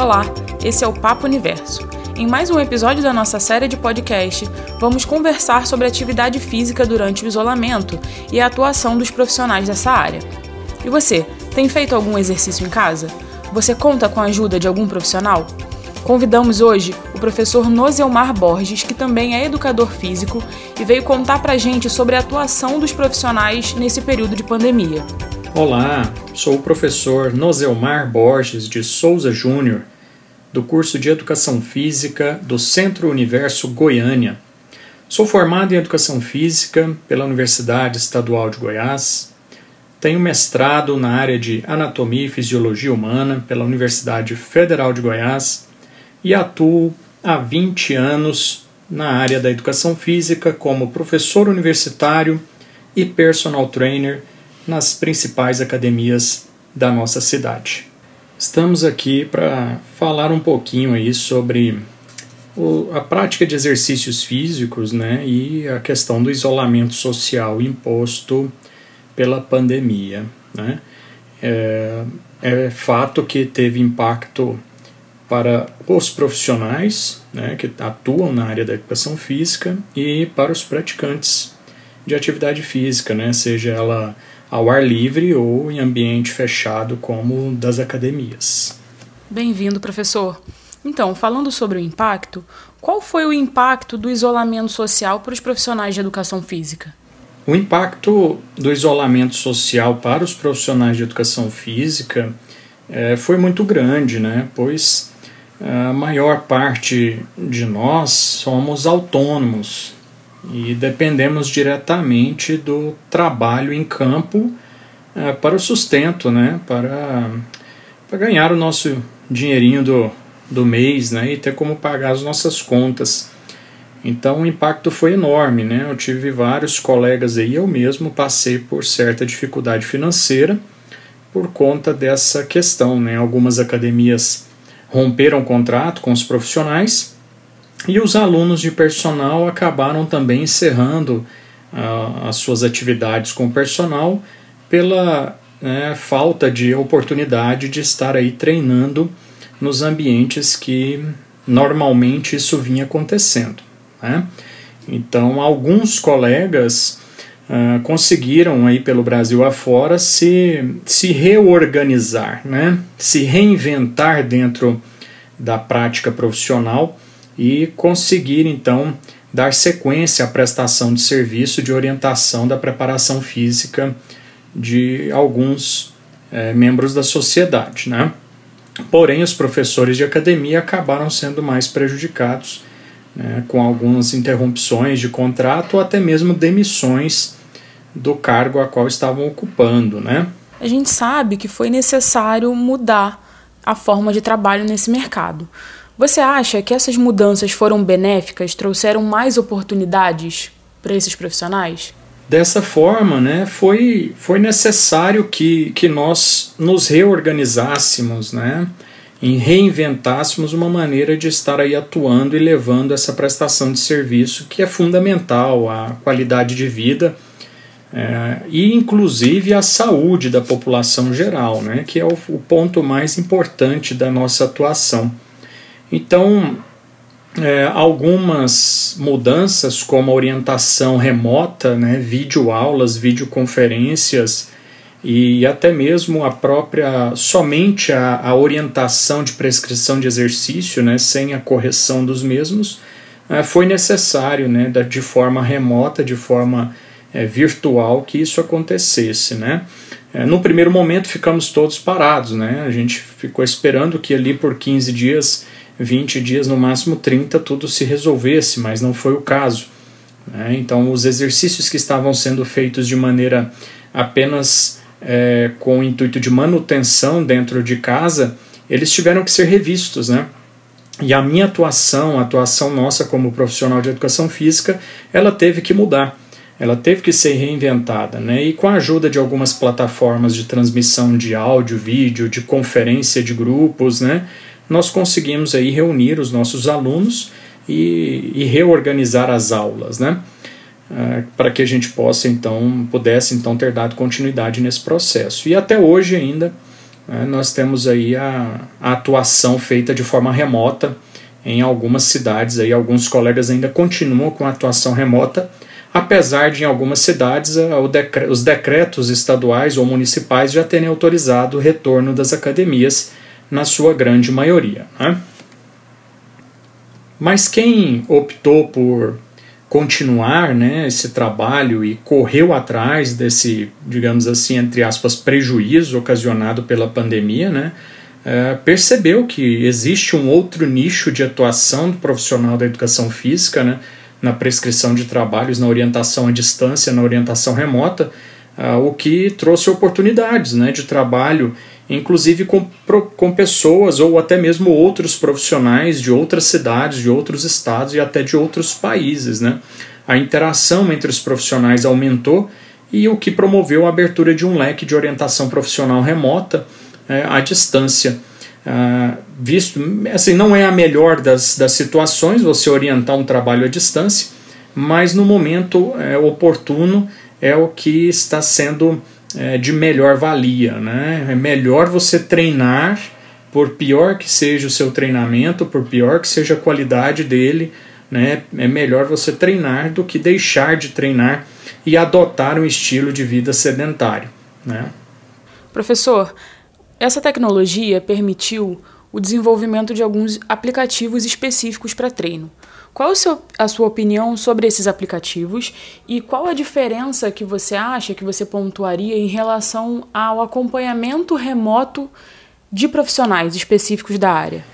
Olá, esse é o Papo Universo. Em mais um episódio da nossa série de podcast, vamos conversar sobre atividade física durante o isolamento e a atuação dos profissionais dessa área. E você, tem feito algum exercício em casa? Você conta com a ajuda de algum profissional? Convidamos hoje o professor Nozelmar Borges, que também é educador físico, e veio contar pra gente sobre a atuação dos profissionais nesse período de pandemia. Olá, sou o professor Nozelmar Borges de Souza Júnior, do curso de Educação Física do Centro Universo Goiânia. Sou formado em Educação Física pela Universidade Estadual de Goiás. Tenho mestrado na área de Anatomia e Fisiologia Humana pela Universidade Federal de Goiás e atuo há 20 anos na área da educação física como professor universitário e personal trainer nas principais academias da nossa cidade. Estamos aqui para falar um pouquinho aí sobre o, a prática de exercícios físicos né, e a questão do isolamento social imposto pela pandemia. Né. É, é fato que teve impacto para os profissionais né, que atuam na área da educação física e para os praticantes de atividade física, né, seja ela ao ar livre ou em ambiente fechado, como das academias. Bem-vindo, professor. Então, falando sobre o impacto, qual foi o impacto do isolamento social para os profissionais de educação física? O impacto do isolamento social para os profissionais de educação física é, foi muito grande, né? pois a maior parte de nós somos autônomos, e dependemos diretamente do trabalho em campo é, para o sustento, né? para, para ganhar o nosso dinheirinho do, do mês né? e ter como pagar as nossas contas. Então o impacto foi enorme, né? Eu tive vários colegas aí, eu mesmo passei por certa dificuldade financeira por conta dessa questão, né? Algumas academias romperam o contrato com os profissionais e os alunos de personal acabaram também encerrando uh, as suas atividades com o personal pela né, falta de oportunidade de estar aí treinando nos ambientes que normalmente isso vinha acontecendo. Né? Então, alguns colegas uh, conseguiram aí pelo Brasil afora se, se reorganizar, né? se reinventar dentro da prática profissional e conseguir então dar sequência à prestação de serviço de orientação da preparação física de alguns é, membros da sociedade. Né? Porém, os professores de academia acabaram sendo mais prejudicados, né, com algumas interrupções de contrato ou até mesmo demissões do cargo a qual estavam ocupando. Né? A gente sabe que foi necessário mudar a forma de trabalho nesse mercado. Você acha que essas mudanças foram benéficas, trouxeram mais oportunidades para esses profissionais? Dessa forma, né, foi, foi necessário que, que nós nos reorganizássemos, né, e reinventássemos uma maneira de estar aí atuando e levando essa prestação de serviço que é fundamental à qualidade de vida é, e inclusive a saúde da população geral, né, que é o, o ponto mais importante da nossa atuação. Então, é, algumas mudanças, como a orientação remota, né, videoaulas, videoconferências e até mesmo a própria, somente a, a orientação de prescrição de exercício, né, sem a correção dos mesmos, é, foi necessário, né, de forma remota, de forma é, virtual, que isso acontecesse. Né. É, no primeiro momento ficamos todos parados, né, a gente ficou esperando que ali por 15 dias 20 dias, no máximo 30, tudo se resolvesse, mas não foi o caso. Né? Então, os exercícios que estavam sendo feitos de maneira apenas é, com o intuito de manutenção dentro de casa, eles tiveram que ser revistos, né? E a minha atuação, a atuação nossa como profissional de educação física, ela teve que mudar, ela teve que ser reinventada, né? E com a ajuda de algumas plataformas de transmissão de áudio, vídeo, de conferência de grupos, né? Nós conseguimos aí reunir os nossos alunos e, e reorganizar as aulas, né? Uh, para que a gente possa então pudesse então ter dado continuidade nesse processo e até hoje ainda né, nós temos aí a, a, atuação feita de forma remota em algumas cidades. Aí alguns colegas ainda continuam com a atuação remota, apesar de em algumas cidades os decretos estaduais ou municipais já terem autorizado o retorno das academias na sua grande maioria. Né? Mas quem optou por continuar né, esse trabalho e correu atrás desse, digamos assim, entre aspas, prejuízo ocasionado pela pandemia, né, é, percebeu que existe um outro nicho de atuação do profissional da educação física, né, na prescrição de trabalhos, na orientação à distância, na orientação remota, uh, o que trouxe oportunidades né, de trabalho inclusive com, com pessoas ou até mesmo outros profissionais de outras cidades, de outros estados e até de outros países. Né? A interação entre os profissionais aumentou e o que promoveu a abertura de um leque de orientação profissional remota é, à distância. Ah, visto, assim, não é a melhor das, das situações você orientar um trabalho à distância, mas no momento é, oportuno é o que está sendo é, de melhor valia. Né? É melhor você treinar, por pior que seja o seu treinamento, por pior que seja a qualidade dele, né? é melhor você treinar do que deixar de treinar e adotar um estilo de vida sedentário. Né? Professor, essa tecnologia permitiu o desenvolvimento de alguns aplicativos específicos para treino. Qual a sua opinião sobre esses aplicativos e qual a diferença que você acha que você pontuaria em relação ao acompanhamento remoto de profissionais específicos da área?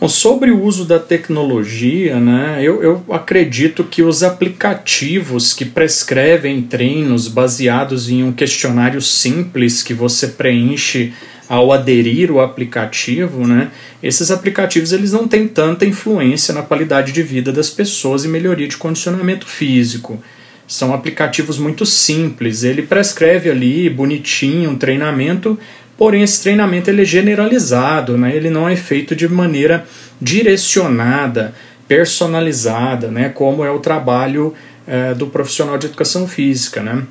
Bom, sobre o uso da tecnologia, né, eu, eu acredito que os aplicativos que prescrevem treinos baseados em um questionário simples que você preenche ao aderir o aplicativo, né, esses aplicativos eles não têm tanta influência na qualidade de vida das pessoas e melhoria de condicionamento físico. São aplicativos muito simples, ele prescreve ali bonitinho um treinamento, porém esse treinamento ele é generalizado, né, ele não é feito de maneira direcionada, personalizada, né, como é o trabalho é, do profissional de educação física. Né.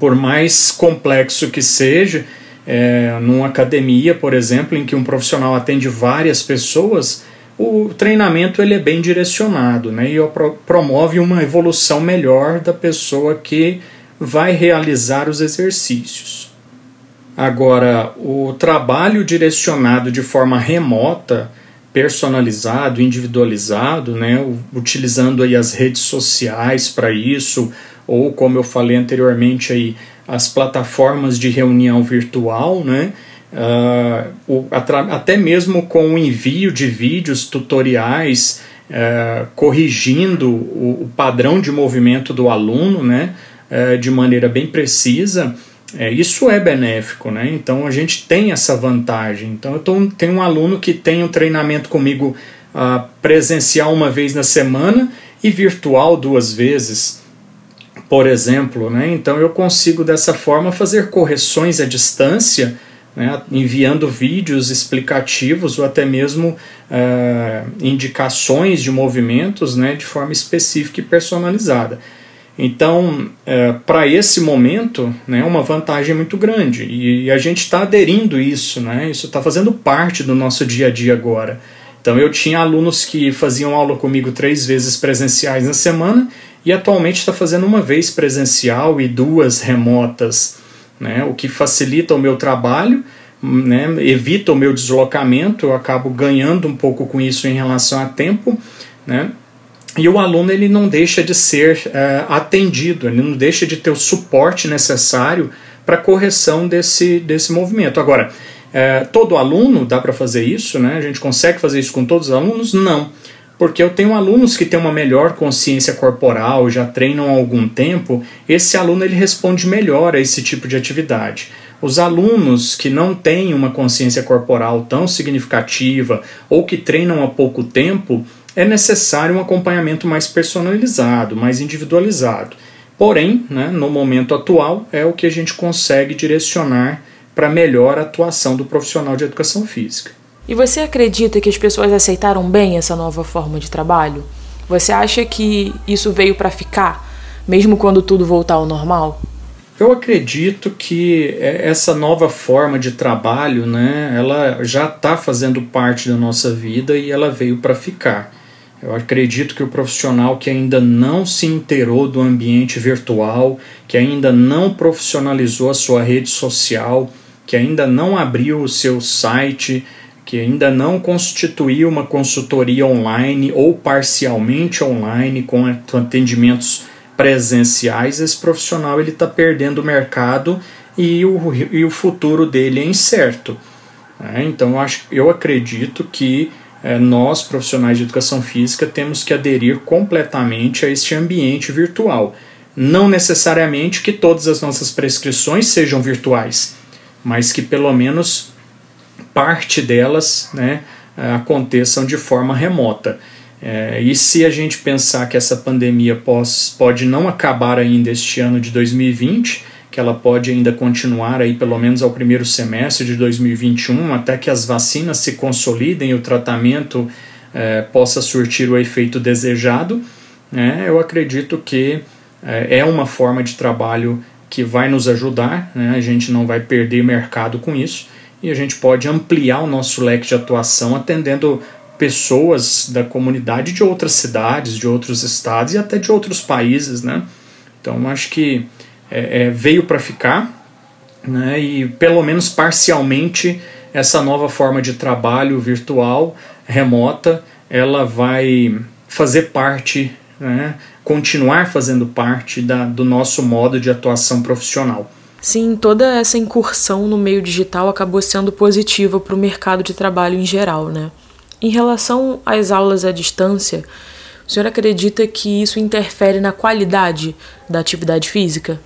Por mais complexo que seja, é, numa academia, por exemplo, em que um profissional atende várias pessoas, o treinamento ele é bem direcionado né, e promove uma evolução melhor da pessoa que vai realizar os exercícios. Agora, o trabalho direcionado de forma remota, personalizado, individualizado, né, utilizando aí as redes sociais para isso, ou como eu falei anteriormente aí, as plataformas de reunião virtual, né? Uh, o, até mesmo com o envio de vídeos tutoriais uh, corrigindo o, o, padrão de movimento do aluno né, uh, de maneira bem precisa, é, isso é benéfico. Né? Então a gente tem essa vantagem. Então eu tô, tenho um aluno que tem um treinamento comigo presencial uma vez na semana e virtual duas vezes por exemplo. Né? Então eu consigo dessa forma fazer correções à distância, né? enviando vídeos explicativos ou até mesmo uh, indicações de movimentos né? de forma específica e personalizada. Então, uh, para esse momento, né, é uma vantagem muito grande e a gente está aderindo isso, né, isso está fazendo parte do nosso dia a dia agora. Então, eu tinha alunos que faziam aula comigo três vezes presenciais na semana e atualmente está fazendo uma vez presencial e duas remotas, né, o que facilita o meu trabalho, né, evita o meu deslocamento, eu acabo ganhando um pouco com isso em relação a tempo, né, e o aluno ele não deixa de ser uh, atendido, ele não deixa de ter o suporte necessário para correção desse, desse movimento. Agora, uh, todo aluno dá para fazer isso, né? A gente consegue fazer isso com todos os alunos? Não porque eu tenho alunos que têm uma melhor consciência corporal, já treinam há algum tempo, esse aluno ele responde melhor a esse tipo de atividade. Os alunos que não têm uma consciência corporal tão significativa ou que treinam há pouco tempo, é necessário um acompanhamento mais personalizado, mais individualizado. Porém, né, no momento atual, é o que a gente consegue direcionar para melhor atuação do profissional de educação física. E você acredita que as pessoas aceitaram bem essa nova forma de trabalho? Você acha que isso veio para ficar, mesmo quando tudo voltar ao normal? Eu acredito que é, essa nova forma de trabalho, né, ela já está fazendo parte da nossa vida e ela veio para ficar. Eu acredito que o profissional que ainda não se inteirou do ambiente virtual, que ainda não profissionalizou a sua rede social, que ainda não abriu o seu site, que ainda não constituiu uma consultoria online ou parcialmente online com atendimentos presenciais, esse profissional ele está perdendo o mercado e o, e o futuro dele é incerto. É, então eu, acho, eu acredito que é, nós, profissionais de educação física, temos que aderir completamente a este ambiente virtual. Não necessariamente que todas as nossas prescrições sejam virtuais, mas que pelo menos parte delas né, aconteçam de forma remota. É, e se a gente pensar que essa pandemia pós, pode não acabar ainda este ano de 2020, que ela pode ainda continuar aí pelo menos ao primeiro semestre de 2021, até que as vacinas se consolidem e o tratamento é, possa surtir o efeito desejado, né, eu acredito que é, é uma forma de trabalho que vai nos ajudar, né, a gente não vai perder mercado com isso e a gente pode ampliar o nosso leque de atuação atendendo pessoas da comunidade de outras cidades, de outros estados e até de outros países, né? Então acho que é, é, veio para ficar, né? E pelo menos parcialmente essa nova forma de trabalho virtual, remota, ela vai fazer parte, né? continuar fazendo parte da, do nosso modo de atuação profissional. Sim, toda essa incursão no meio digital acabou sendo positiva para o mercado de trabalho em geral, né? Em relação às aulas à distância, o senhor acredita que isso interfere na qualidade da atividade física?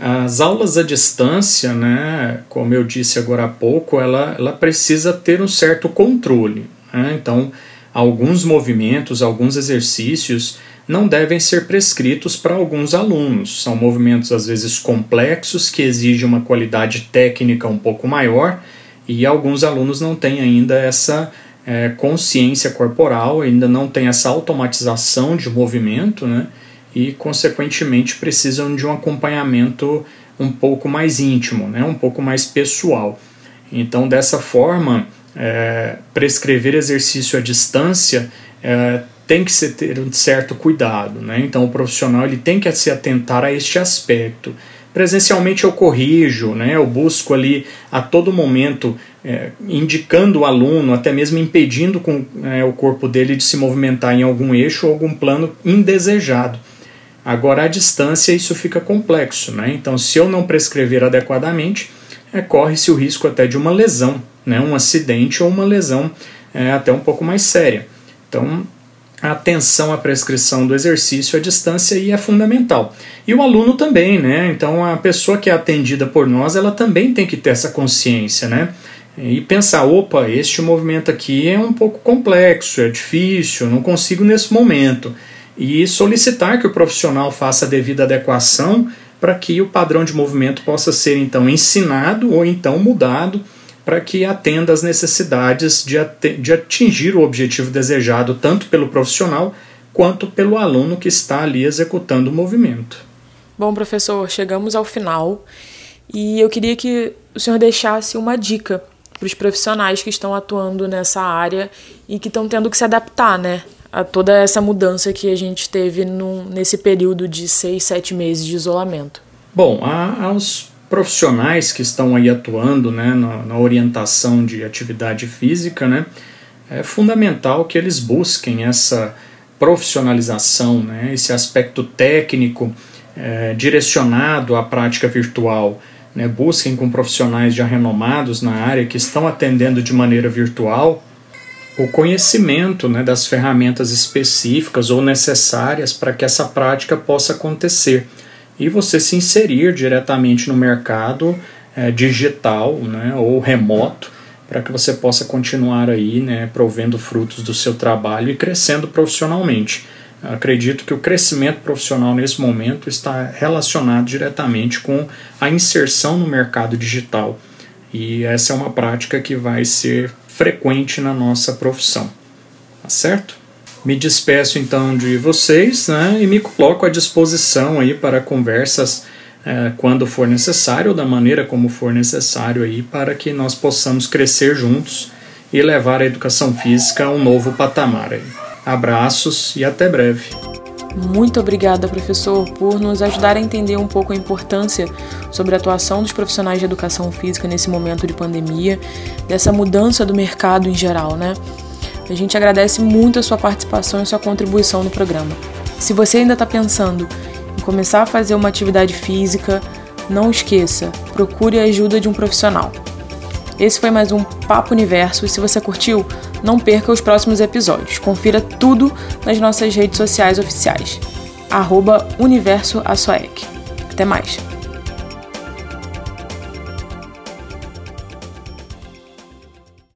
As aulas à distância, né, como eu disse agora há pouco, ela, ela precisa ter um certo controle. Né? Então, alguns movimentos, alguns exercícios não devem ser prescritos para alguns alunos. São movimentos às vezes complexos que exigem uma qualidade técnica um pouco maior e alguns alunos não têm ainda essa é, consciência corporal, ainda não têm essa automatização de movimento, né? E consequentemente precisam de um acompanhamento um pouco mais íntimo, né? Um pouco mais pessoal. Então, dessa forma, é, prescrever exercício à distância é, tem que ser, ter um certo cuidado. Né? Então, o profissional ele tem que se atentar a este aspecto. Presencialmente eu corrijo, né? eu busco ali a todo momento é, indicando o aluno, até mesmo impedindo com, é, o corpo dele de se movimentar em algum eixo ou algum plano indesejado. Agora, à distância, isso fica complexo. Né? Então, se eu não prescrever adequadamente, é, corre-se o risco até de uma lesão, né? um acidente ou uma lesão é, até um pouco mais séria. Então, a atenção à prescrição do exercício à distância e é fundamental. E o aluno também, né? Então a pessoa que é atendida por nós, ela também tem que ter essa consciência, né? E pensar, opa, este movimento aqui é um pouco complexo, é difícil, não consigo nesse momento. E solicitar que o profissional faça a devida adequação para que o padrão de movimento possa ser então ensinado ou então mudado para que atenda às necessidades de, de atingir o objetivo desejado, tanto pelo profissional quanto pelo aluno que está ali executando o movimento. Bom, professor, chegamos ao final e eu queria que o senhor deixasse uma dica para os profissionais que estão atuando nessa área e que estão tendo que se adaptar, né? A toda essa mudança que a gente teve num, nesse período de seis, sete meses de isolamento. Bom, aos profissionais que estão aí atuando né, na, na, orientação de atividade física, né, é fundamental que eles busquem essa profissionalização, né, esse aspecto técnico é, direcionado à prática virtual. Né, busquem com profissionais já renomados na área que estão atendendo de maneira virtual o conhecimento né, das ferramentas específicas ou necessárias para que essa prática possa acontecer e você se inserir diretamente no mercado é, digital né, ou remoto para que você possa continuar aí né, provendo frutos do seu trabalho e crescendo profissionalmente. Acredito que o crescimento profissional nesse momento está relacionado diretamente com a inserção no mercado digital. E essa é uma prática que vai ser frequente na nossa profissão. Tá certo? Me despeço então de vocês né, e me coloco à disposição aí para conversas é, quando for necessário da maneira como for necessário aí para que nós possamos crescer juntos e levar a educação física a um novo patamar. Aí. Abraços e até breve. Muito obrigada, professor, por nos ajudar a entender um pouco a importância sobre a atuação dos profissionais de educação física nesse momento de pandemia, dessa mudança do mercado em geral, né? A gente agradece muito a sua participação e sua contribuição no programa. Se você ainda está pensando em começar a fazer uma atividade física, não esqueça, procure a ajuda de um profissional. Esse foi mais um Papo Universo e se você curtiu, não perca os próximos episódios. Confira tudo nas nossas redes sociais oficiais. Arroba Até mais!